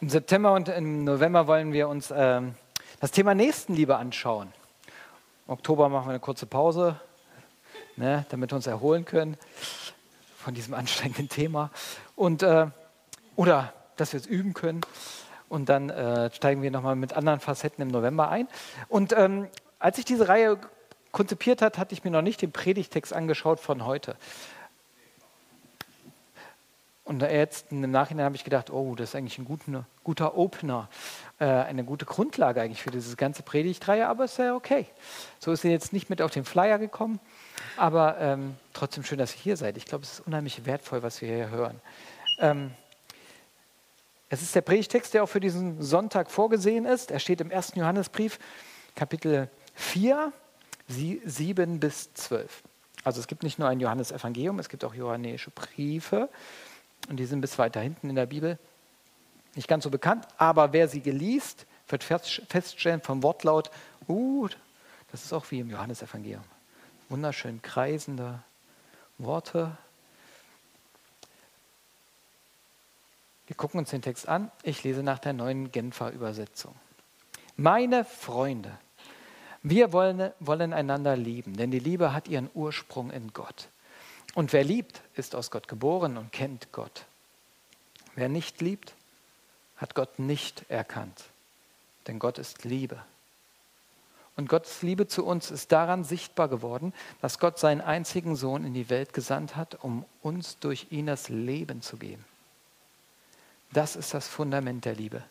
Im September und im November wollen wir uns ähm, das Thema Nächstenliebe anschauen. Im Oktober machen wir eine kurze Pause, ne, damit wir uns erholen können von diesem anstrengenden Thema. Und, äh, oder dass wir es üben können. Und dann äh, steigen wir nochmal mit anderen Facetten im November ein. Und ähm, als ich diese Reihe konzipiert hat, hatte ich mir noch nicht den Predigtext angeschaut von heute. Und jetzt im Nachhinein habe ich gedacht, oh, das ist eigentlich ein guter, guter Opener, äh, eine gute Grundlage eigentlich für diese ganze Predigtreihe, aber es ist ja okay. So ist sie jetzt nicht mit auf den Flyer gekommen, aber ähm, trotzdem schön, dass ihr hier seid. Ich glaube, es ist unheimlich wertvoll, was wir hier hören. Ähm, es ist der Predigtext, der auch für diesen Sonntag vorgesehen ist. Er steht im 1. Johannesbrief, Kapitel 4, 7 bis 12. Also es gibt nicht nur ein Johannesevangelium, es gibt auch johannäische Briefe und die sind bis weiter hinten in der Bibel. Nicht ganz so bekannt, aber wer sie geliest, wird feststellen vom Wortlaut, uh, das ist auch wie im Johannesevangelium. Wunderschön kreisende Worte, Wir gucken uns den Text an. Ich lese nach der neuen Genfer Übersetzung. Meine Freunde, wir wollen, wollen einander lieben, denn die Liebe hat ihren Ursprung in Gott. Und wer liebt, ist aus Gott geboren und kennt Gott. Wer nicht liebt, hat Gott nicht erkannt, denn Gott ist Liebe. Und Gottes Liebe zu uns ist daran sichtbar geworden, dass Gott seinen einzigen Sohn in die Welt gesandt hat, um uns durch ihn das Leben zu geben. Das ist das Fundament der Liebe.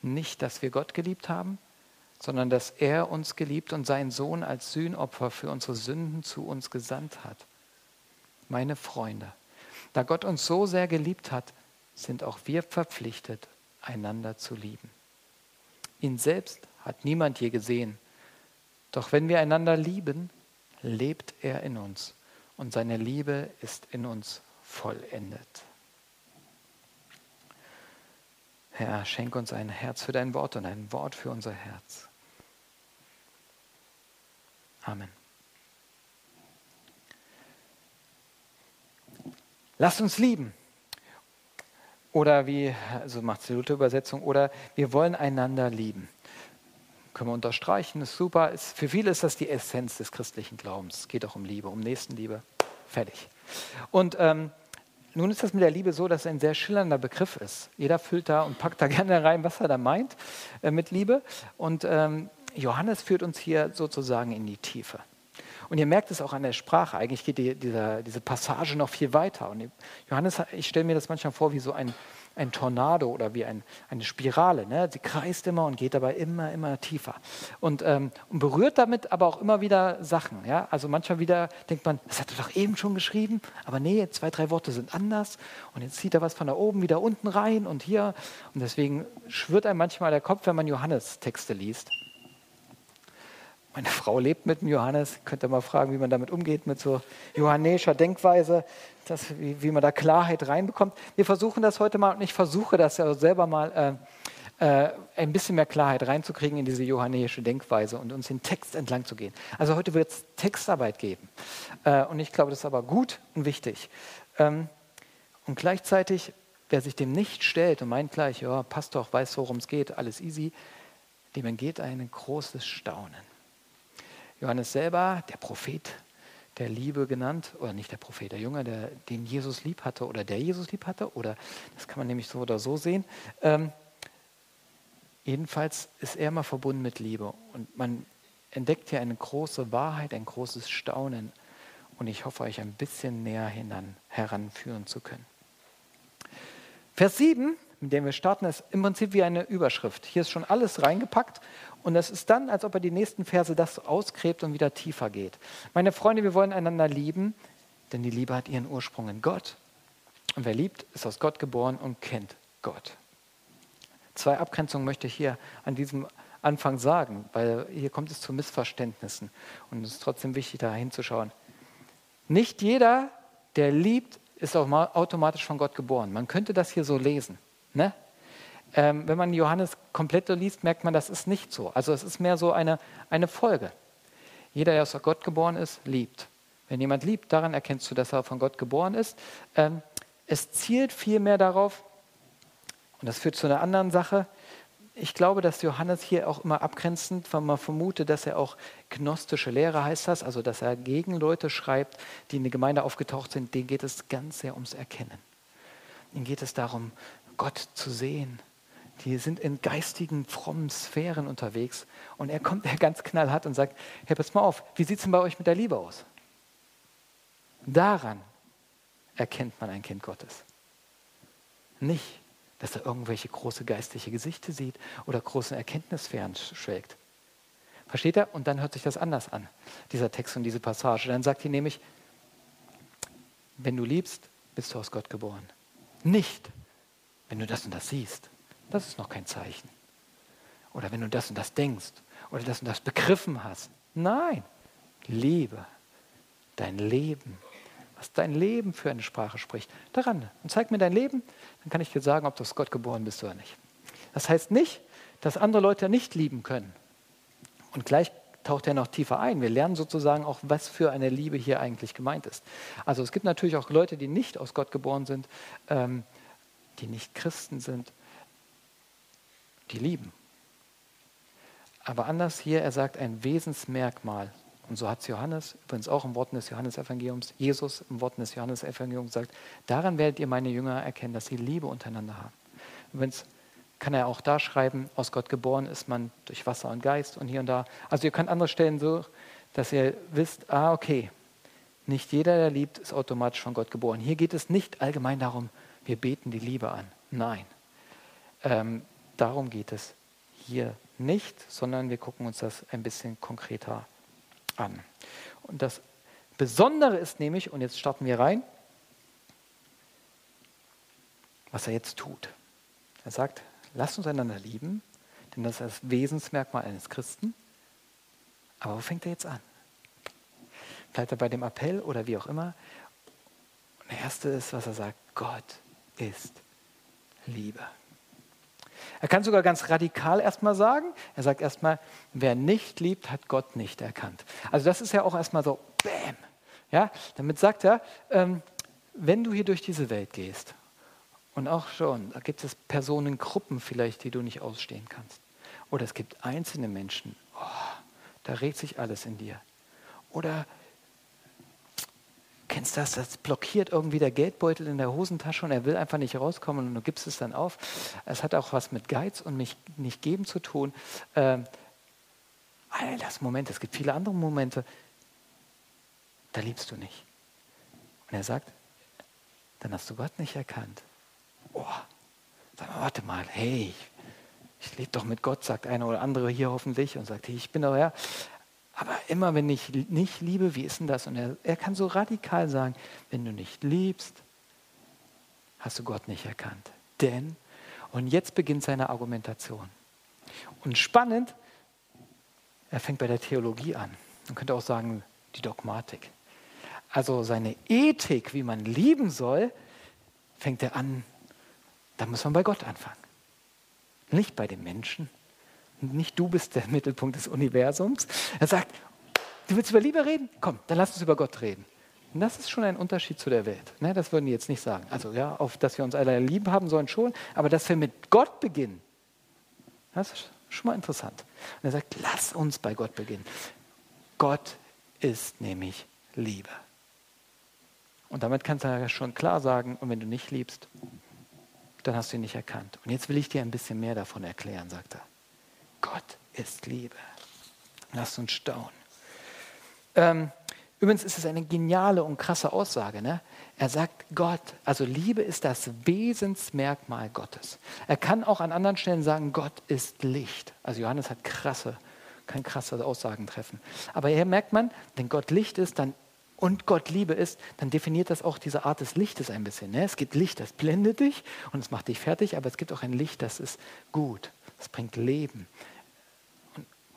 Nicht, dass wir Gott geliebt haben, sondern dass er uns geliebt und seinen Sohn als Sühnopfer für unsere Sünden zu uns gesandt hat. Meine Freunde, da Gott uns so sehr geliebt hat, sind auch wir verpflichtet, einander zu lieben. Ihn selbst hat niemand je gesehen. Doch wenn wir einander lieben, lebt er in uns und seine Liebe ist in uns vollendet. Herr, schenk uns ein Herz für dein Wort und ein Wort für unser Herz. Amen. Lasst uns lieben. Oder wie, also macht die Luther-Übersetzung, oder wir wollen einander lieben. Können wir unterstreichen, ist super. Ist, für viele ist das die Essenz des christlichen Glaubens. Es geht auch um Liebe, um Nächstenliebe. Fertig. Und ähm, nun ist das mit der Liebe so, dass es ein sehr schillernder Begriff ist. Jeder füllt da und packt da gerne rein, was er da meint äh, mit Liebe. Und ähm, Johannes führt uns hier sozusagen in die Tiefe. Und ihr merkt es auch an der Sprache. Eigentlich geht die, dieser, diese Passage noch viel weiter. Und Johannes, ich stelle mir das manchmal vor wie so ein, ein Tornado oder wie ein, eine Spirale. Ne? Sie kreist immer und geht dabei immer, immer tiefer. Und, ähm, und berührt damit aber auch immer wieder Sachen. Ja? Also manchmal wieder denkt man, das hat er doch eben schon geschrieben, aber nee, zwei, drei Worte sind anders. Und jetzt zieht er was von da oben wieder unten rein und hier. Und deswegen schwirrt einem manchmal der Kopf, wenn man Johannes Texte liest. Meine Frau lebt mit dem Johannes. Könnt ihr mal fragen, wie man damit umgeht, mit so johannäischer Denkweise, dass, wie, wie, man da Klarheit reinbekommt. Wir versuchen das heute mal und ich versuche das ja selber mal äh, äh, ein bisschen mehr Klarheit reinzukriegen in diese johannäische Denkweise und uns den Text entlang zu gehen. Also heute wird es Textarbeit geben. Äh, und ich glaube, das ist aber gut und wichtig. Ähm, und gleichzeitig, wer sich dem nicht stellt und meint gleich, ja, passt doch, weiß, worum es geht, alles easy, dem entgeht ein großes Staunen. Johannes selber, der Prophet der Liebe genannt, oder nicht der Prophet, der Junge, der, den Jesus lieb hatte oder der Jesus lieb hatte, oder das kann man nämlich so oder so sehen. Ähm, jedenfalls ist er immer verbunden mit Liebe und man entdeckt hier eine große Wahrheit, ein großes Staunen und ich hoffe, euch ein bisschen näher hinan, heranführen zu können. Vers 7, mit dem wir starten, ist im Prinzip wie eine Überschrift. Hier ist schon alles reingepackt und es ist dann, als ob er die nächsten Verse das ausgräbt und wieder tiefer geht. Meine Freunde, wir wollen einander lieben, denn die Liebe hat ihren Ursprung in Gott. Und wer liebt, ist aus Gott geboren und kennt Gott. Zwei Abgrenzungen möchte ich hier an diesem Anfang sagen, weil hier kommt es zu Missverständnissen. Und es ist trotzdem wichtig, da hinzuschauen. Nicht jeder, der liebt, ist auch automatisch von Gott geboren. Man könnte das hier so lesen. Ne? ähm, wenn man Johannes komplett liest, merkt man, das ist nicht so. Also es ist mehr so eine, eine Folge. Jeder, der aus Gott geboren ist, liebt. Wenn jemand liebt, daran erkennst du, dass er von Gott geboren ist. Ähm, es zielt vielmehr darauf, Und das führt zu einer anderen Sache. Ich glaube, dass Johannes hier auch immer abgrenzend, weil man vermutet, dass er auch gnostische Lehre heißt das, also dass er gegen Leute schreibt, die in der Gemeinde aufgetaucht sind, denen geht es ganz sehr ums Erkennen. Ihnen geht es darum, Gott zu sehen. Die sind in geistigen, frommen Sphären unterwegs. Und er kommt ganz knallhart und sagt, hey, pass mal auf, wie sieht es denn bei euch mit der Liebe aus? Daran erkennt man ein Kind Gottes. Nicht, dass er irgendwelche große geistliche Gesichter sieht oder große Erkenntnissphären schwelgt. Versteht er? Und dann hört sich das anders an, dieser Text und diese Passage. Dann sagt er nämlich, wenn du liebst, bist du aus Gott geboren. Nicht, wenn du das und das siehst. Das ist noch kein Zeichen. Oder wenn du das und das denkst oder das und das begriffen hast. Nein, Liebe, dein Leben was dein Leben für eine Sprache spricht. Daran. Und zeig mir dein Leben, dann kann ich dir sagen, ob du aus Gott geboren bist oder nicht. Das heißt nicht, dass andere Leute nicht lieben können. Und gleich taucht er noch tiefer ein. Wir lernen sozusagen auch, was für eine Liebe hier eigentlich gemeint ist. Also es gibt natürlich auch Leute, die nicht aus Gott geboren sind, ähm, die nicht Christen sind, die lieben. Aber anders hier, er sagt ein Wesensmerkmal und so hat es Johannes, übrigens auch im Worten des Johannesevangeliums, Jesus im Worten des Johannesevangeliums gesagt, daran werdet ihr meine Jünger erkennen, dass sie Liebe untereinander haben. Übrigens kann er auch da schreiben, aus Gott geboren ist man durch Wasser und Geist und hier und da. Also ihr könnt andere Stellen so, dass ihr wisst, ah okay, nicht jeder, der liebt, ist automatisch von Gott geboren. Hier geht es nicht allgemein darum, wir beten die Liebe an. Nein, ähm, darum geht es hier nicht, sondern wir gucken uns das ein bisschen konkreter an. Und das Besondere ist nämlich, und jetzt starten wir rein, was er jetzt tut. Er sagt, lasst uns einander lieben, denn das ist das Wesensmerkmal eines Christen. Aber wo fängt er jetzt an? Bleibt er bei dem Appell oder wie auch immer? Und der erste ist, was er sagt, Gott ist Liebe. Er kann sogar ganz radikal erstmal sagen, er sagt erstmal, wer nicht liebt, hat Gott nicht erkannt. Also das ist ja auch erstmal so, bäm. Ja, damit sagt er, ähm, wenn du hier durch diese Welt gehst, und auch schon, da gibt es Personengruppen vielleicht, die du nicht ausstehen kannst. Oder es gibt einzelne Menschen, oh, da regt sich alles in dir. Oder Kennst das? Das blockiert irgendwie der Geldbeutel in der Hosentasche und er will einfach nicht rauskommen und du gibst es dann auf. Es hat auch was mit Geiz und mich nicht geben zu tun. Ähm, all das Moment, es gibt viele andere Momente, da liebst du nicht. Und er sagt, dann hast du Gott nicht erkannt. Oh, sag mal, warte mal, hey, ich lebe doch mit Gott, sagt einer oder andere hier hoffentlich und sagt, hey, ich bin doch ja. Aber immer wenn ich nicht liebe, wie ist denn das? Und er, er kann so radikal sagen, wenn du nicht liebst, hast du Gott nicht erkannt. Denn, und jetzt beginnt seine Argumentation. Und spannend, er fängt bei der Theologie an. Man könnte auch sagen, die Dogmatik. Also seine Ethik, wie man lieben soll, fängt er an, da muss man bei Gott anfangen. Nicht bei den Menschen, nicht du bist der Mittelpunkt des Universums. Er sagt, du willst über Liebe reden? Komm, dann lass uns über Gott reden. Und das ist schon ein Unterschied zu der Welt. Ne, das würden die jetzt nicht sagen. Also ja, auf, dass wir uns alle lieb haben sollen schon, aber dass wir mit Gott beginnen, das ist schon mal interessant. Und er sagt, lass uns bei Gott beginnen. Gott ist nämlich Liebe. Und damit kannst du ja schon klar sagen, und wenn du nicht liebst, dann hast du ihn nicht erkannt. Und jetzt will ich dir ein bisschen mehr davon erklären, sagt er. Gott ist Liebe. Lasst uns staunen. Ähm, übrigens ist es eine geniale und krasse Aussage. Ne? Er sagt Gott, also Liebe ist das Wesensmerkmal Gottes. Er kann auch an anderen Stellen sagen, Gott ist Licht. Also Johannes hat krasse, kann krasse Aussagen treffen. Aber hier merkt man, wenn Gott Licht ist, dann und Gott Liebe ist, dann definiert das auch diese Art des Lichtes ein bisschen. Ne? Es gibt Licht, das blendet dich und es macht dich fertig, aber es gibt auch ein Licht, das ist gut, das bringt Leben.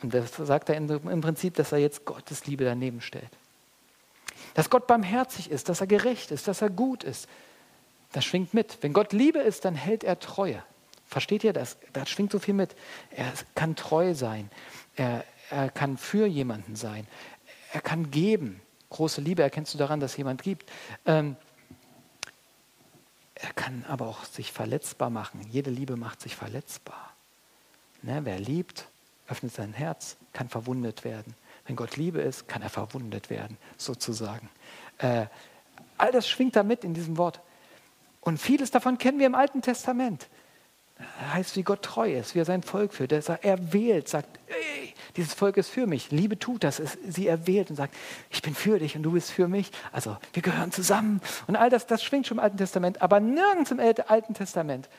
Und das sagt er im Prinzip, dass er jetzt Gottes Liebe daneben stellt. Dass Gott barmherzig ist, dass er gerecht ist, dass er gut ist. Das schwingt mit. Wenn Gott Liebe ist, dann hält er Treue. Versteht ihr das? Da schwingt so viel mit. Er kann treu sein. Er, er kann für jemanden sein. Er kann geben. Große Liebe erkennst du daran, dass jemand gibt. Ähm, er kann aber auch sich verletzbar machen. Jede Liebe macht sich verletzbar. Ne, wer liebt, öffnet sein Herz, kann verwundet werden. Wenn Gott Liebe ist, kann er verwundet werden, sozusagen. Äh, all das schwingt da mit in diesem Wort. Und vieles davon kennen wir im Alten Testament. Das heißt, wie Gott treu ist, wie er sein Volk führt. Er, wählt, sagt, ey, dieses Volk ist für mich. Liebe tut das. sie erwählt und sagt, ich bin für dich und du bist für mich. Also wir gehören zusammen. Und all das, das schwingt schon im Alten Testament. Aber nirgends im Alten Testament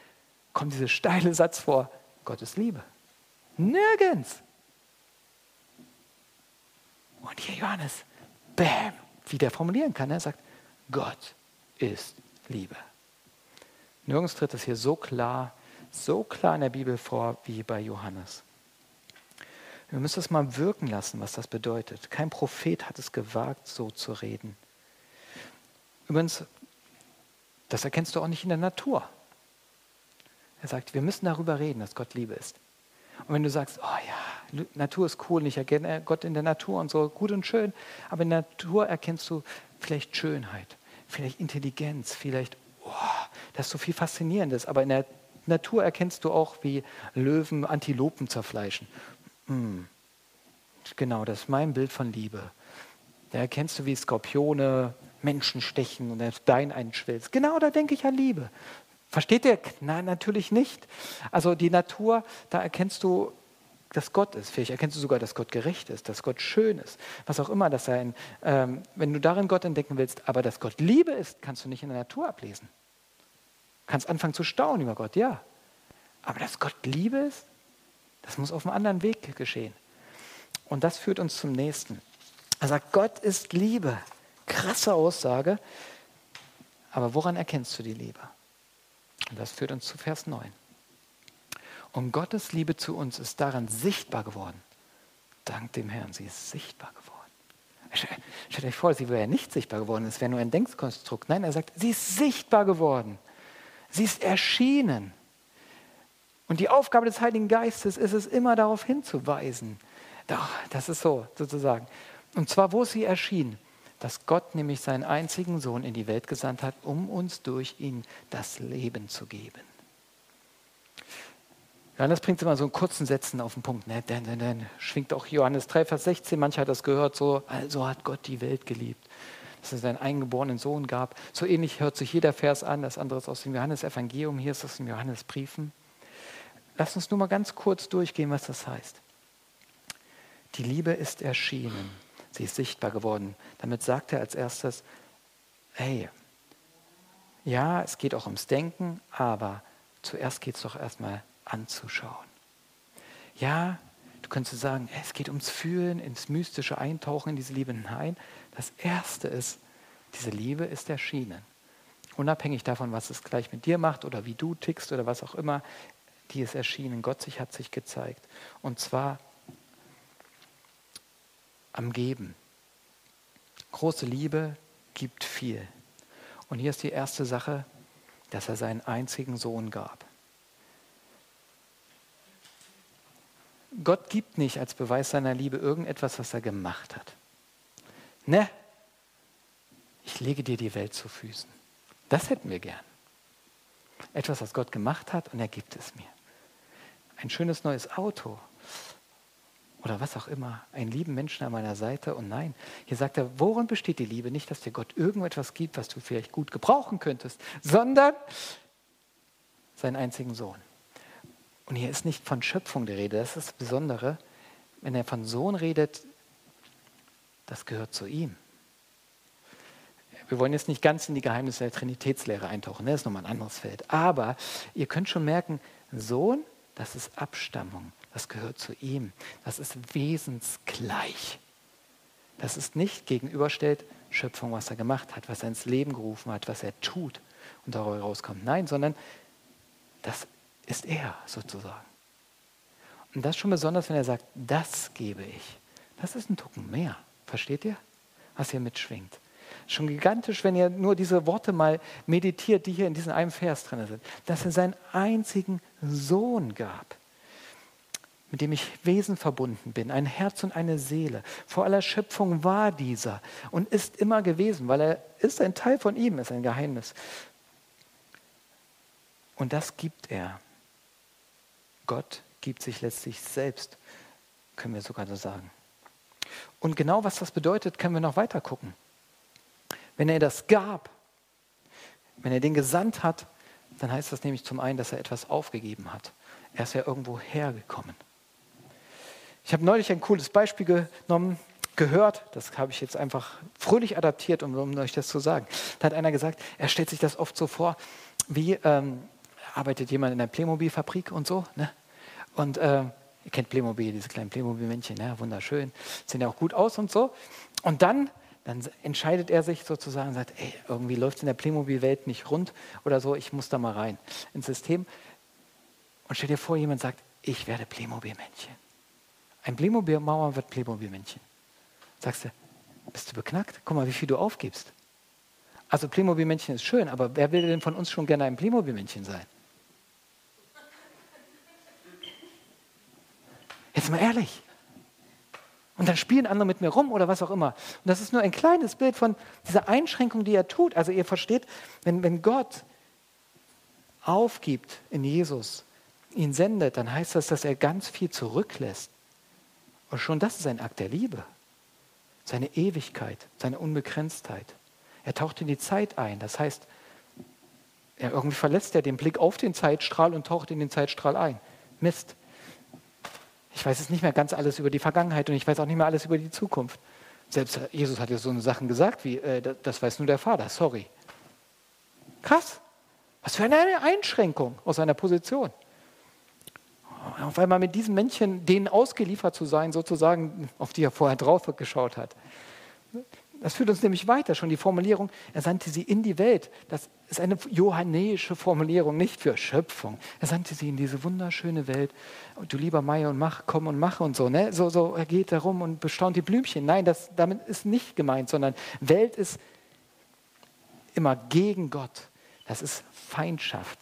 kommt dieser steile Satz vor, Gottes Liebe. Nirgends. Und hier Johannes, bam, wie der formulieren kann. Er sagt, Gott ist Liebe. Nirgends tritt es hier so klar, so klar in der Bibel vor wie bei Johannes. Wir müssen es mal wirken lassen, was das bedeutet. Kein Prophet hat es gewagt, so zu reden. Übrigens, das erkennst du auch nicht in der Natur. Er sagt, wir müssen darüber reden, dass Gott Liebe ist. Und wenn du sagst, oh ja, Natur ist cool, ich erkenne Gott in der Natur und so, gut und schön, aber in der Natur erkennst du vielleicht Schönheit, vielleicht Intelligenz, vielleicht, oh, das ist so viel Faszinierendes, aber in der Natur erkennst du auch, wie Löwen Antilopen zerfleischen. Hm. Genau, das ist mein Bild von Liebe. Da erkennst du, wie Skorpione Menschen stechen und Dein einschwilzt. Genau, da denke ich an Liebe. Versteht ihr? Nein, natürlich nicht. Also die Natur, da erkennst du, dass Gott ist. Vielleicht erkennst du sogar, dass Gott gerecht ist, dass Gott schön ist. Was auch immer das sein. Ähm, wenn du darin Gott entdecken willst, aber dass Gott Liebe ist, kannst du nicht in der Natur ablesen. Kannst anfangen zu staunen über Gott, ja. Aber dass Gott Liebe ist, das muss auf einem anderen Weg geschehen. Und das führt uns zum nächsten. Er sagt, Gott ist Liebe. Krasse Aussage. Aber woran erkennst du die Liebe? Und das führt uns zu Vers 9. Und Gottes Liebe zu uns ist daran sichtbar geworden. Dank dem Herrn, sie ist sichtbar geworden. Stellt euch vor, sie wäre nicht sichtbar geworden, es wäre nur ein Denkkonstrukt. Nein, er sagt, sie ist sichtbar geworden. Sie ist erschienen. Und die Aufgabe des Heiligen Geistes ist es immer darauf hinzuweisen. Doch, das ist so, sozusagen. Und zwar, wo sie erschien dass Gott nämlich seinen einzigen Sohn in die Welt gesandt hat, um uns durch ihn das Leben zu geben. Johannes bringt es immer so in kurzen Sätzen auf den Punkt. Ne? Denn, denn, denn, schwingt auch Johannes 3, Vers 16, mancher hat das gehört, so, also hat Gott die Welt geliebt, dass es seinen eingeborenen Sohn gab. So ähnlich hört sich jeder Vers an, das andere ist aus dem Johannesevangelium, hier ist es aus den Johannesbriefen. Lass uns nur mal ganz kurz durchgehen, was das heißt. Die Liebe ist erschienen Sie ist sichtbar geworden. Damit sagt er als erstes, hey, ja, es geht auch ums Denken, aber zuerst geht es doch erstmal anzuschauen. Ja, du könntest sagen, es geht ums Fühlen, ins mystische Eintauchen in diese Liebe. Nein, das Erste ist, diese Liebe ist erschienen. Unabhängig davon, was es gleich mit dir macht oder wie du tickst oder was auch immer, die ist erschienen. Gott sich hat sich gezeigt. Und zwar am Geben. Große Liebe gibt viel. Und hier ist die erste Sache, dass er seinen einzigen Sohn gab. Gott gibt nicht als Beweis seiner Liebe irgendetwas, was er gemacht hat. Ne? Ich lege dir die Welt zu Füßen. Das hätten wir gern. Etwas, was Gott gemacht hat und er gibt es mir. Ein schönes neues Auto oder was auch immer, einen lieben Menschen an meiner Seite. Und nein, hier sagt er, worin besteht die Liebe? Nicht, dass dir Gott irgendetwas gibt, was du vielleicht gut gebrauchen könntest, sondern seinen einzigen Sohn. Und hier ist nicht von Schöpfung die Rede, das ist das Besondere. Wenn er von Sohn redet, das gehört zu ihm. Wir wollen jetzt nicht ganz in die Geheimnisse der Trinitätslehre eintauchen, ne? das ist nochmal ein anderes Feld. Aber ihr könnt schon merken, Sohn, das ist Abstammung das gehört zu ihm. Das ist wesensgleich. Das ist nicht gegenüberstellt Schöpfung, was er gemacht hat, was er ins Leben gerufen hat, was er tut und dabei rauskommt. Nein, sondern das ist er sozusagen. Und das schon besonders, wenn er sagt, das gebe ich. Das ist ein Tucken mehr. Versteht ihr, was hier mitschwingt? Schon gigantisch, wenn ihr nur diese Worte mal meditiert, die hier in diesem einen Vers drin sind. Dass er seinen einzigen Sohn gab mit dem ich Wesen verbunden bin, ein Herz und eine Seele. Vor aller Schöpfung war dieser und ist immer gewesen, weil er ist ein Teil von ihm, ist ein Geheimnis. Und das gibt er. Gott gibt sich letztlich selbst, können wir sogar so sagen. Und genau was das bedeutet, können wir noch weiter gucken. Wenn er das gab, wenn er den gesandt hat, dann heißt das nämlich zum einen, dass er etwas aufgegeben hat. Er ist ja irgendwo hergekommen. Ich habe neulich ein cooles Beispiel genommen, gehört, das habe ich jetzt einfach fröhlich adaptiert, um, um euch das zu sagen. Da hat einer gesagt, er stellt sich das oft so vor, wie ähm, arbeitet jemand in einer Playmobil-Fabrik und so. Ne? Und äh, ihr kennt Playmobil, diese kleinen Playmobil-Männchen, ne? wunderschön, sehen ja auch gut aus und so. Und dann, dann entscheidet er sich sozusagen, sagt, ey, irgendwie läuft es in der Playmobil-Welt nicht rund oder so, ich muss da mal rein ins System. Und stell dir vor, jemand sagt, ich werde Playmobil-Männchen. Ein Playmobil-Mauer wird Playmobil-Männchen. Sagst du, bist du beknackt? Guck mal, wie viel du aufgibst. Also Playmobil-Männchen ist schön, aber wer will denn von uns schon gerne ein Playmobil-Männchen sein? Jetzt mal ehrlich. Und dann spielen andere mit mir rum oder was auch immer. Und das ist nur ein kleines Bild von dieser Einschränkung, die er tut. Also ihr versteht, wenn, wenn Gott aufgibt in Jesus, ihn sendet, dann heißt das, dass er ganz viel zurücklässt. Und schon das ist ein Akt der Liebe. Seine Ewigkeit, seine Unbegrenztheit. Er taucht in die Zeit ein. Das heißt, er irgendwie verletzt er den Blick auf den Zeitstrahl und taucht in den Zeitstrahl ein. Mist. Ich weiß jetzt nicht mehr ganz alles über die Vergangenheit und ich weiß auch nicht mehr alles über die Zukunft. Selbst Jesus hat ja so eine Sachen gesagt wie, äh, das weiß nur der Vater, sorry. Krass. Was für eine Einschränkung aus seiner Position. Auf einmal mit diesem Männchen denen ausgeliefert zu sein, sozusagen, auf die er vorher drauf geschaut hat. Das führt uns nämlich weiter, schon die Formulierung, er sandte sie in die Welt. Das ist eine johannäische Formulierung, nicht für Schöpfung. Er sandte sie in diese wunderschöne Welt. Du lieber Meier und mach, komm und mach und so. Ne? so, so er geht herum und bestaunt die Blümchen. Nein, das, damit ist nicht gemeint, sondern Welt ist immer gegen Gott. Das ist Feindschaft.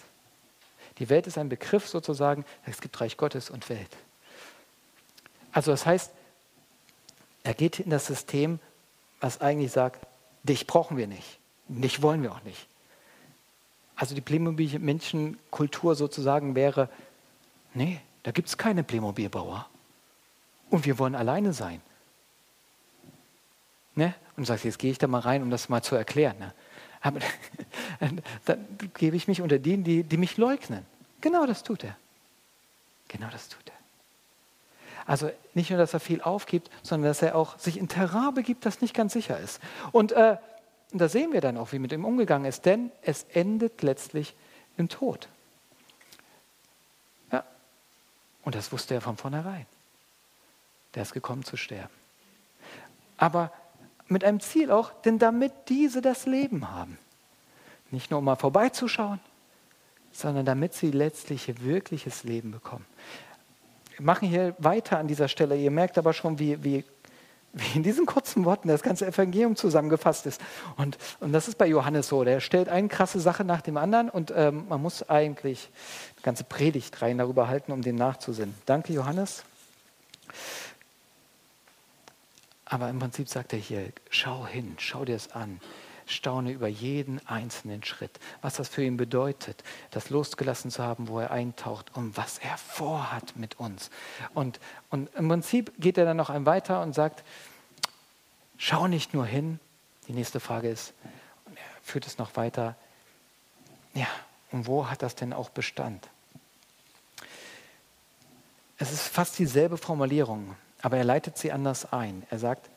Die Welt ist ein Begriff sozusagen, es gibt Reich Gottes und Welt. Also das heißt, er geht in das System was eigentlich sagt, dich brauchen wir nicht, dich wollen wir auch nicht. Also die Playmobil-Menschenkultur sozusagen wäre, nee, da gibt es keine Playmobil-Bauer. Und wir wollen alleine sein. Ne? Und du sagst, jetzt gehe ich da mal rein, um das mal zu erklären. Ne? Aber dann gebe ich mich unter denen, die, die mich leugnen. Genau das tut er. Genau das tut er. Also nicht nur, dass er viel aufgibt, sondern dass er auch sich in Terrain begibt, das nicht ganz sicher ist. Und äh, da sehen wir dann auch, wie mit ihm umgegangen ist, denn es endet letztlich im Tod. Ja, und das wusste er von vornherein. Der ist gekommen zu sterben. Aber mit einem Ziel auch, denn damit diese das Leben haben. Nicht nur um mal vorbeizuschauen, sondern damit sie letztlich wirkliches Leben bekommen machen hier weiter an dieser Stelle. Ihr merkt aber schon, wie, wie, wie in diesen kurzen Worten das ganze Evangelium zusammengefasst ist. Und, und das ist bei Johannes so. Der stellt eine krasse Sache nach dem anderen und ähm, man muss eigentlich eine ganze Predigt rein darüber halten, um dem nachzusinnen. Danke, Johannes. Aber im Prinzip sagt er hier, schau hin, schau dir es an staune über jeden einzelnen Schritt, was das für ihn bedeutet, das losgelassen zu haben, wo er eintaucht und was er vorhat mit uns. Und, und im Prinzip geht er dann noch ein weiter und sagt, schau nicht nur hin, die nächste Frage ist, und er führt es noch weiter, ja, und wo hat das denn auch Bestand? Es ist fast dieselbe Formulierung, aber er leitet sie anders ein. Er sagt,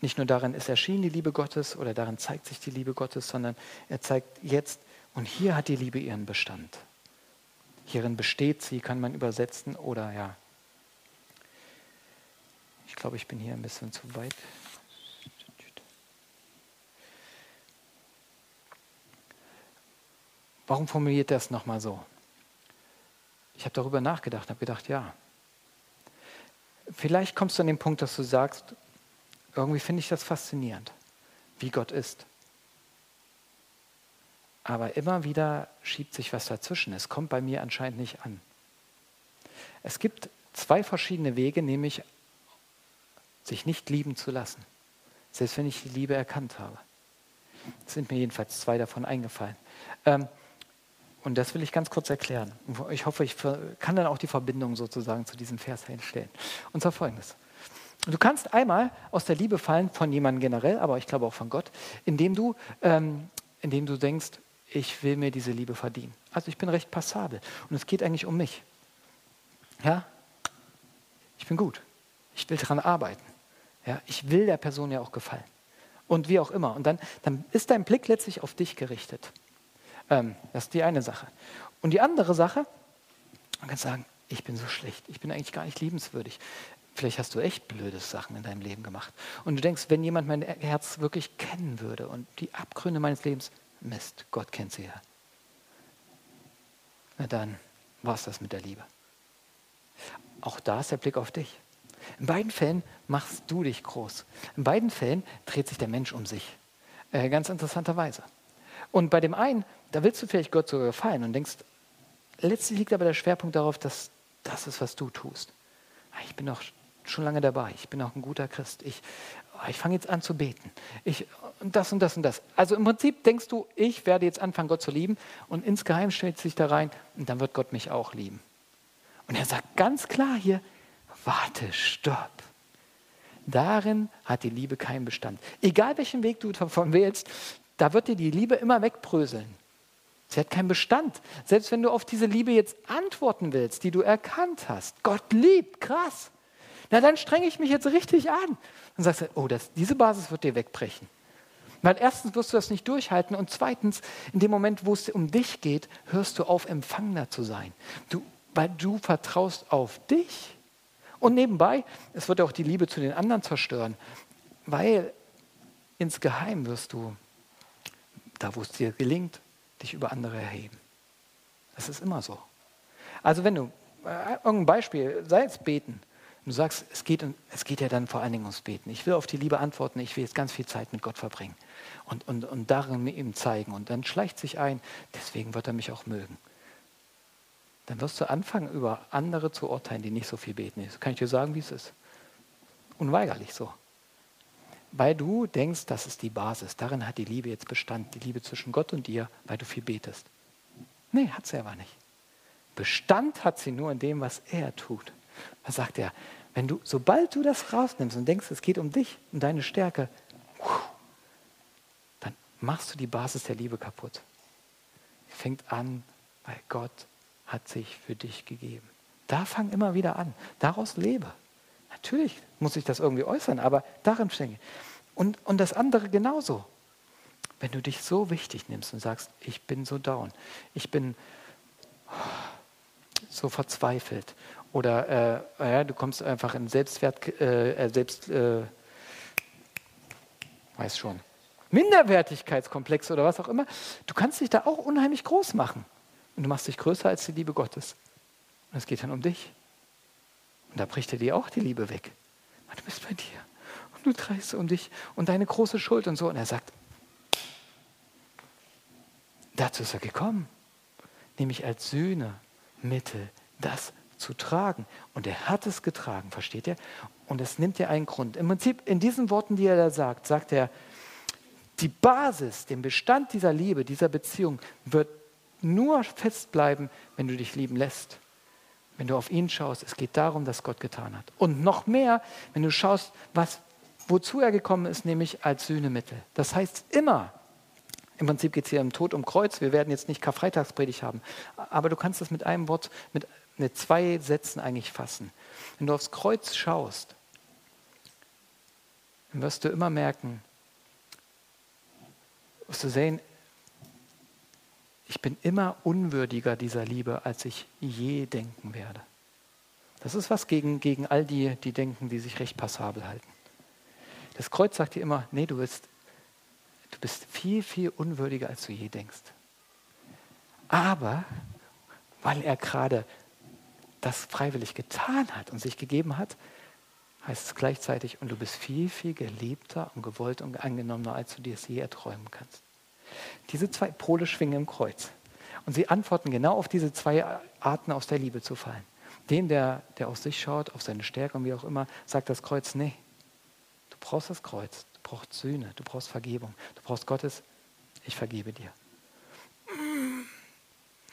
nicht nur darin ist erschienen die Liebe Gottes oder darin zeigt sich die Liebe Gottes, sondern er zeigt jetzt, und hier hat die Liebe ihren Bestand. Hierin besteht sie, kann man übersetzen oder ja. Ich glaube, ich bin hier ein bisschen zu weit. Warum formuliert er es nochmal so? Ich habe darüber nachgedacht, habe gedacht, ja. Vielleicht kommst du an den Punkt, dass du sagst, irgendwie finde ich das faszinierend, wie Gott ist. Aber immer wieder schiebt sich was dazwischen. Es kommt bei mir anscheinend nicht an. Es gibt zwei verschiedene Wege, nämlich sich nicht lieben zu lassen, selbst wenn ich die Liebe erkannt habe. Es sind mir jedenfalls zwei davon eingefallen. Ähm, Und das will ich ganz kurz erklären. Ich hoffe, ich kann dann auch die Verbindung sozusagen zu diesem Vers herstellen. Und zwar folgendes. Du kannst einmal aus der Liebe fallen von jemandem generell, aber ich glaube auch von Gott, indem du, ähm, indem du denkst, ich will mir diese Liebe verdienen. Also ich bin recht passabel und es geht eigentlich um mich. Ja, ich bin gut. Ich will daran arbeiten. Ja, ich will der Person ja auch gefallen. Und wie auch immer. Und dann, dann ist dein Blick letztlich auf dich gerichtet. Ähm, das ist die eine Sache. Und die andere Sache, man kann sagen, ich bin so schlecht, ich bin eigentlich gar nicht liebenswürdig. Vielleicht hast du echt blöde Sachen in deinem Leben gemacht. Und du denkst, wenn jemand mein Herz wirklich kennen würde und die Abgründe meines Lebens, Mist, Gott kennt sie ja. Na dann war es das mit der Liebe. Auch da ist der Blick auf dich. In beiden Fällen machst du dich groß. In beiden Fällen dreht sich der Mensch um sich. Äh, ganz interessanterweise. Und bei dem einen, da willst du vielleicht Gott sogar gefallen und denkst, letztlich liegt aber der Schwerpunkt darauf, dass das ist, was du tust. Ah, ich bin doch schon lange dabei, ich bin auch ein guter Christ. Ich, oh, ich fange jetzt an zu beten. Ich, und das und das und das. Also im Prinzip denkst du, ich werde jetzt anfangen, Gott zu lieben und insgeheim stellt sich da rein und dann wird Gott mich auch lieben. Und er sagt ganz klar hier, warte, stopp. Darin hat die Liebe keinen Bestand. Egal welchen Weg du davon wählst, da wird dir die Liebe immer wegbröseln. Sie hat keinen Bestand. Selbst wenn du auf diese Liebe jetzt antworten willst, die du erkannt hast. Gott liebt, krass. Na, dann strenge ich mich jetzt richtig an. Dann sagst du, oh, das, diese Basis wird dir wegbrechen. Weil erstens wirst du das nicht durchhalten und zweitens, in dem Moment, wo es um dich geht, hörst du auf, Empfangender zu sein. Du, weil du vertraust auf dich. Und nebenbei, es wird auch die Liebe zu den anderen zerstören, weil insgeheim wirst du, da wo es dir gelingt, dich über andere erheben. Das ist immer so. Also wenn du, äh, irgendein Beispiel, sei es beten, du sagst, es geht, es geht ja dann vor allen Dingen ums Beten. Ich will auf die Liebe antworten, ich will jetzt ganz viel Zeit mit Gott verbringen und, und, und darin ihm zeigen. Und dann schleicht sich ein, deswegen wird er mich auch mögen dann wirst du anfangen, über andere zu urteilen, die nicht so viel beten. Das kann ich dir sagen, wie es ist. Unweigerlich so. Weil du denkst, das ist die Basis. Darin hat die Liebe jetzt Bestand. Die Liebe zwischen Gott und dir, weil du viel betest. Nee, hat sie aber nicht. Bestand hat sie nur in dem, was er tut. Da sagt er, wenn du, sobald du das rausnimmst und denkst, es geht um dich, um deine Stärke, dann machst du die Basis der Liebe kaputt. Fängt an, weil Gott hat sich für dich gegeben. Da fang immer wieder an. Daraus lebe. Natürlich muss ich das irgendwie äußern, aber darin stecke. Und, und das andere genauso. Wenn du dich so wichtig nimmst und sagst, ich bin so down, ich bin so verzweifelt oder äh, ja, du kommst einfach in Selbstwert, äh, äh, Selbst, äh, weiß schon, Minderwertigkeitskomplex oder was auch immer, du kannst dich da auch unheimlich groß machen. Und du machst dich größer als die Liebe Gottes. Und es geht dann um dich. Und da bricht er dir auch die Liebe weg. du bist bei dir. Und du dreist um dich und deine große Schuld und so. Und er sagt, dazu ist er gekommen. Nämlich als Sühnemittel das zu tragen. Und er hat es getragen, versteht ihr? Und es nimmt dir einen Grund. Im Prinzip, in diesen Worten, die er da sagt, sagt er, die Basis, den Bestand dieser Liebe, dieser Beziehung wird nur festbleiben, wenn du dich lieben lässt. Wenn du auf ihn schaust, es geht darum, dass Gott getan hat. Und noch mehr, wenn du schaust, was, wozu er gekommen ist, nämlich als Sühnemittel. Das heißt immer, im Prinzip geht es hier um Tod um Kreuz. Wir werden jetzt nicht Karfreitagspredigt haben, aber du kannst das mit einem Wort, mit, mit zwei Sätzen eigentlich fassen. Wenn du aufs Kreuz schaust, dann wirst du immer merken, wirst du sehen, bin immer unwürdiger dieser Liebe, als ich je denken werde. Das ist was gegen, gegen all die, die denken, die sich recht passabel halten. Das Kreuz sagt dir immer, nee, du bist, du bist viel, viel unwürdiger, als du je denkst. Aber weil er gerade das freiwillig getan hat und sich gegeben hat, heißt es gleichzeitig, und du bist viel, viel geliebter und gewollt und angenommener, als du dir es je erträumen kannst. Diese zwei Pole schwingen im Kreuz. Und sie antworten genau auf diese zwei Arten aus der Liebe zu fallen. Dem, der, der auf sich schaut, auf seine Stärke und wie auch immer, sagt das Kreuz, nee, du brauchst das Kreuz, du brauchst Sühne, du brauchst Vergebung, du brauchst Gottes, ich vergebe dir.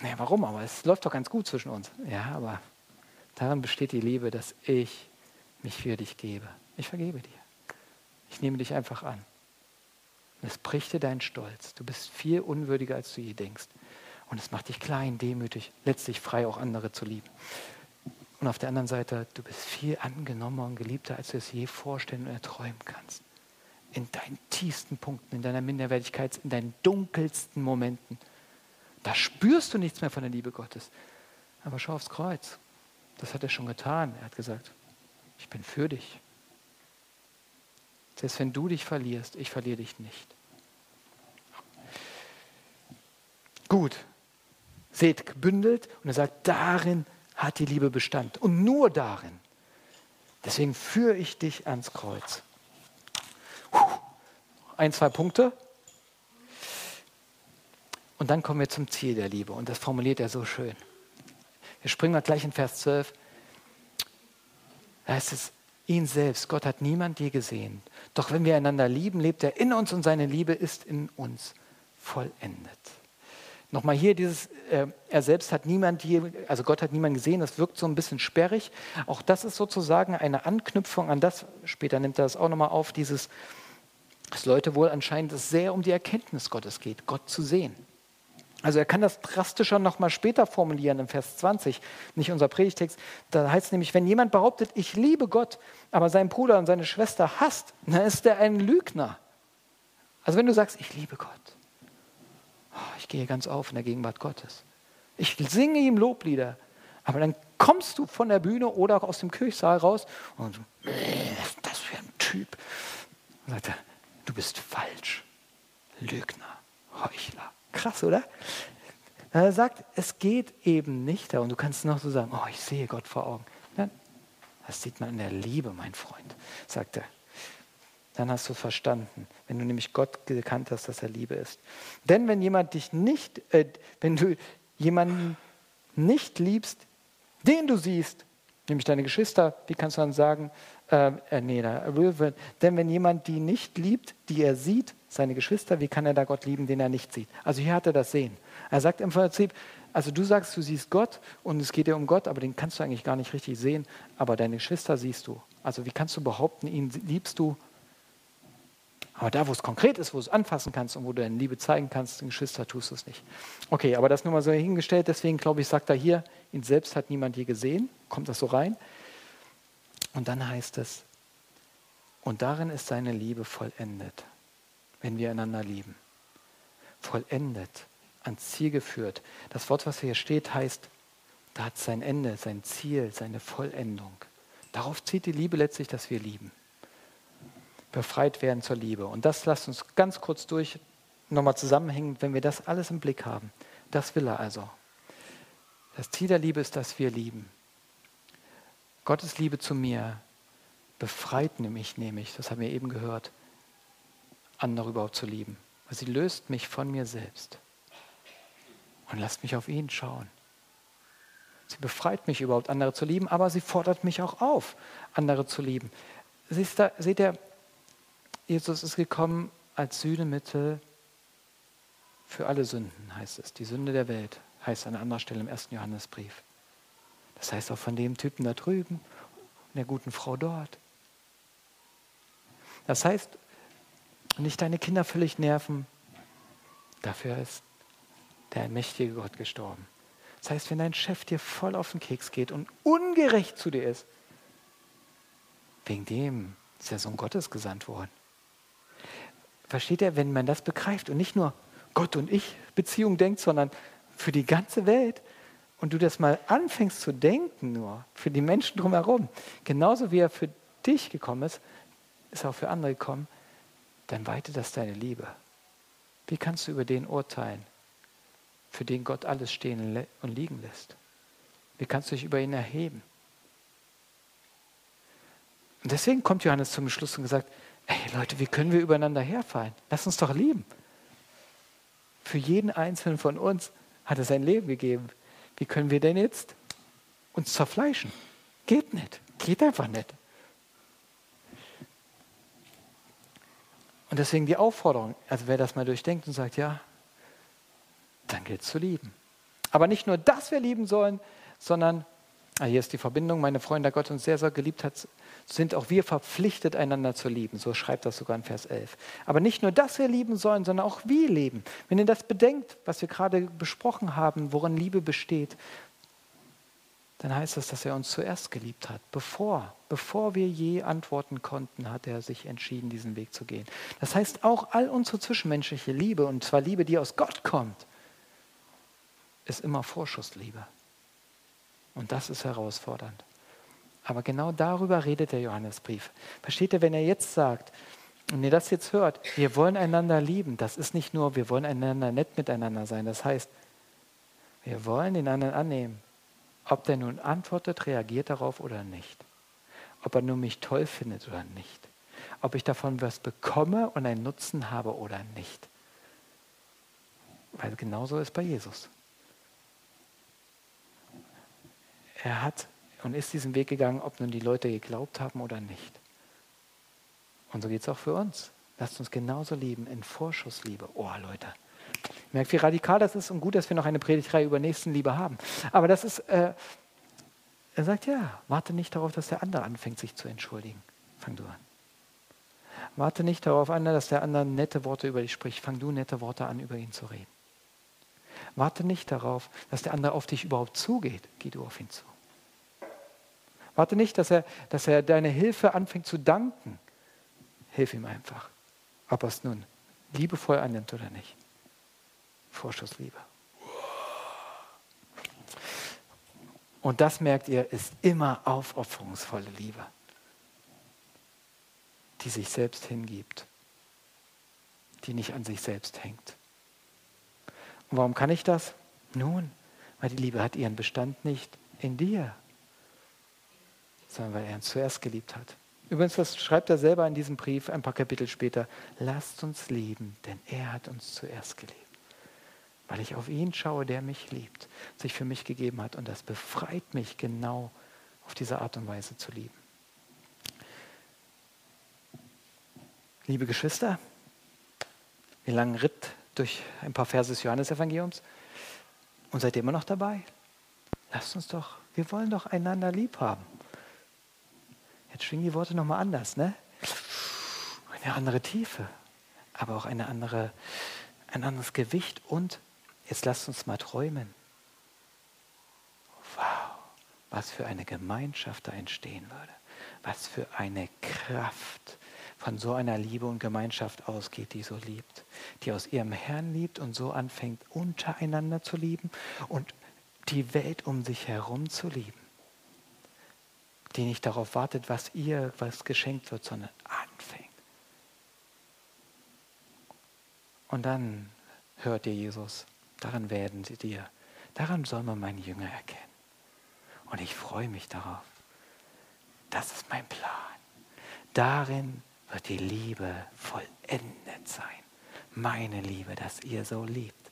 Naja, warum? Aber es läuft doch ganz gut zwischen uns. Ja, aber darin besteht die Liebe, dass ich mich für dich gebe. Ich vergebe dir. Ich nehme dich einfach an. Und es bricht dir deinen Stolz. Du bist viel unwürdiger, als du je denkst. Und es macht dich klein, demütig, letztlich frei, auch andere zu lieben. Und auf der anderen Seite, du bist viel angenommener und geliebter, als du es je vorstellen und erträumen kannst. In deinen tiefsten Punkten, in deiner Minderwertigkeit, in deinen dunkelsten Momenten. Da spürst du nichts mehr von der Liebe Gottes. Aber schau aufs Kreuz. Das hat er schon getan. Er hat gesagt, ich bin für dich. Selbst wenn du dich verlierst, ich verliere dich nicht. Gut. Seht, gebündelt und er sagt, darin hat die Liebe Bestand und nur darin. Deswegen führe ich dich ans Kreuz. Ein, zwei Punkte. Und dann kommen wir zum Ziel der Liebe. Und das formuliert er so schön. Wir springen mal gleich in Vers 12. Da heißt es, ihn selbst, Gott hat niemand je gesehen. Doch wenn wir einander lieben, lebt er in uns und seine Liebe ist in uns vollendet. Nochmal hier dieses, äh, er selbst hat niemand je, also Gott hat niemand gesehen, das wirkt so ein bisschen sperrig. Auch das ist sozusagen eine Anknüpfung an das, später nimmt er das auch nochmal auf, dieses, dass Leute wohl anscheinend es sehr um die Erkenntnis Gottes geht, Gott zu sehen. Also er kann das drastischer nochmal später formulieren im Vers 20, nicht unser Predigtext. Da heißt es nämlich, wenn jemand behauptet, ich liebe Gott, aber seinen Bruder und seine Schwester hasst, dann ist er ein Lügner. Also wenn du sagst, ich liebe Gott, oh, ich gehe ganz auf in der Gegenwart Gottes. Ich singe ihm Loblieder, aber dann kommst du von der Bühne oder auch aus dem Kirchsaal raus und was ist das für ein Typ? Und sagt er, du bist falsch, Lügner, Heuchler. Krass, oder? Er sagt, es geht eben nicht darum. Du kannst noch so sagen, oh, ich sehe Gott vor Augen. Nein, das sieht man in der Liebe, mein Freund, sagt er. Dann hast du verstanden, wenn du nämlich Gott gekannt hast, dass er Liebe ist. Denn wenn jemand dich nicht, äh, wenn du jemanden nicht liebst, den du siehst, nämlich deine Geschwister, wie kannst du dann sagen, äh, äh nee, da, denn wenn jemand die nicht liebt, die er sieht, seine Geschwister, wie kann er da Gott lieben, den er nicht sieht? Also hier hat er das Sehen. Er sagt im Prinzip, also du sagst, du siehst Gott und es geht dir um Gott, aber den kannst du eigentlich gar nicht richtig sehen, aber deine Geschwister siehst du. Also wie kannst du behaupten, ihn liebst du? Aber da, wo es konkret ist, wo du es anfassen kannst und wo du deine Liebe zeigen kannst, den Geschwister tust du es nicht. Okay, aber das nur mal so hingestellt, deswegen glaube ich, sagt er hier, ihn selbst hat niemand je gesehen, kommt das so rein. Und dann heißt es, und darin ist seine Liebe vollendet wenn wir einander lieben. Vollendet, ans Ziel geführt. Das Wort, was hier steht, heißt, da hat sein Ende, sein Ziel, seine Vollendung. Darauf zieht die Liebe letztlich, dass wir lieben. Befreit werden zur Liebe. Und das lasst uns ganz kurz durch, nochmal zusammenhängen, wenn wir das alles im Blick haben. Das will er also. Das Ziel der Liebe ist, dass wir lieben. Gottes Liebe zu mir befreit nämlich, nämlich, das haben wir eben gehört, andere überhaupt zu lieben. Sie löst mich von mir selbst und lasst mich auf ihn schauen. Sie befreit mich überhaupt, andere zu lieben, aber sie fordert mich auch auf, andere zu lieben. Seht ihr, seht ihr Jesus ist gekommen als Sühnemittel für alle Sünden, heißt es. Die Sünde der Welt, heißt an anderer Stelle im ersten Johannesbrief. Das heißt auch von dem Typen da drüben der guten Frau dort. Das heißt, und nicht deine Kinder völlig nerven. Dafür ist der mächtige Gott gestorben. Das heißt, wenn dein Chef dir voll auf den Keks geht und ungerecht zu dir ist, wegen dem ist der Sohn Gottes gesandt worden. Versteht ihr, wenn man das begreift und nicht nur Gott und ich Beziehung denkt, sondern für die ganze Welt und du das mal anfängst zu denken nur, für die Menschen drumherum, genauso wie er für dich gekommen ist, ist er auch für andere gekommen, dann weitet das deine Liebe. Wie kannst du über den urteilen, für den Gott alles stehen und liegen lässt? Wie kannst du dich über ihn erheben? Und deswegen kommt Johannes zum Schluss und sagt, ey Leute, wie können wir übereinander herfallen? Lass uns doch lieben. Für jeden Einzelnen von uns hat er sein Leben gegeben. Wie können wir denn jetzt uns zerfleischen? Geht nicht. Geht einfach nicht. Und deswegen die Aufforderung, also wer das mal durchdenkt und sagt, ja, dann gilt es zu lieben. Aber nicht nur, dass wir lieben sollen, sondern, ah, hier ist die Verbindung, meine Freunde, da Gott uns sehr, sehr geliebt hat, sind auch wir verpflichtet, einander zu lieben. So schreibt das sogar in Vers 11. Aber nicht nur, dass wir lieben sollen, sondern auch wie leben. Wenn ihr das bedenkt, was wir gerade besprochen haben, worin Liebe besteht, dann heißt das, dass er uns zuerst geliebt hat. Bevor, bevor wir je antworten konnten, hat er sich entschieden, diesen Weg zu gehen. Das heißt, auch all unsere zwischenmenschliche Liebe, und zwar Liebe, die aus Gott kommt, ist immer Vorschussliebe. Und das ist herausfordernd. Aber genau darüber redet der Johannesbrief. Versteht ihr, wenn er jetzt sagt, und ihr das jetzt hört, wir wollen einander lieben, das ist nicht nur, wir wollen einander nett miteinander sein. Das heißt, wir wollen den anderen annehmen. Ob der nun antwortet, reagiert darauf oder nicht. Ob er nur mich toll findet oder nicht. Ob ich davon was bekomme und einen Nutzen habe oder nicht. Weil genauso ist bei Jesus. Er hat und ist diesen Weg gegangen, ob nun die Leute geglaubt haben oder nicht. Und so geht es auch für uns. Lasst uns genauso lieben in Vorschussliebe. Oh, Leute. Merkt, wie radikal das ist und gut, dass wir noch eine Predigtreihe über Nächstenliebe haben. Aber das ist, äh, er sagt, ja, warte nicht darauf, dass der andere anfängt, sich zu entschuldigen. Fang du an. Warte nicht darauf an, dass der andere nette Worte über dich spricht. Fang du nette Worte an, über ihn zu reden. Warte nicht darauf, dass der andere auf dich überhaupt zugeht. Geh du auf ihn zu. Warte nicht, dass er, dass er deine Hilfe anfängt zu danken. Hilf ihm einfach. Ob er es nun liebevoll annimmt oder nicht. Vorschussliebe. Und das merkt ihr, ist immer aufopferungsvolle Liebe, die sich selbst hingibt, die nicht an sich selbst hängt. Und warum kann ich das? Nun, weil die Liebe hat ihren Bestand nicht in dir, sondern weil er uns zuerst geliebt hat. Übrigens, das schreibt er selber in diesem Brief ein paar Kapitel später. Lasst uns lieben, denn er hat uns zuerst geliebt. Weil ich auf ihn schaue, der mich liebt, sich für mich gegeben hat. Und das befreit mich genau auf diese Art und Weise zu lieben. Liebe Geschwister, wir langen Ritt durch ein paar Verse des Johannesevangeliums und seid ihr immer noch dabei? Lasst uns doch, wir wollen doch einander lieb haben. Jetzt schwingen die Worte nochmal anders, ne? Eine andere Tiefe, aber auch eine andere, ein anderes Gewicht und jetzt lasst uns mal träumen. Wow, was für eine Gemeinschaft da entstehen würde. Was für eine Kraft von so einer Liebe und Gemeinschaft ausgeht, die so liebt, die aus ihrem Herrn liebt und so anfängt, untereinander zu lieben und die Welt um sich herum zu lieben die nicht darauf wartet, was ihr, was geschenkt wird, sondern anfängt. Und dann hört ihr Jesus, daran werden sie dir, daran soll man meinen Jünger erkennen. Und ich freue mich darauf. Das ist mein Plan. Darin wird die Liebe vollendet sein. Meine Liebe, dass ihr so liebt.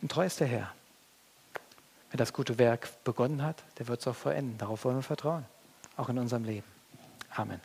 Und treu ist der Herr. Wer das gute Werk begonnen hat, der wird es auch vollenden. Darauf wollen wir vertrauen. Auch in unserem Leben. Amen.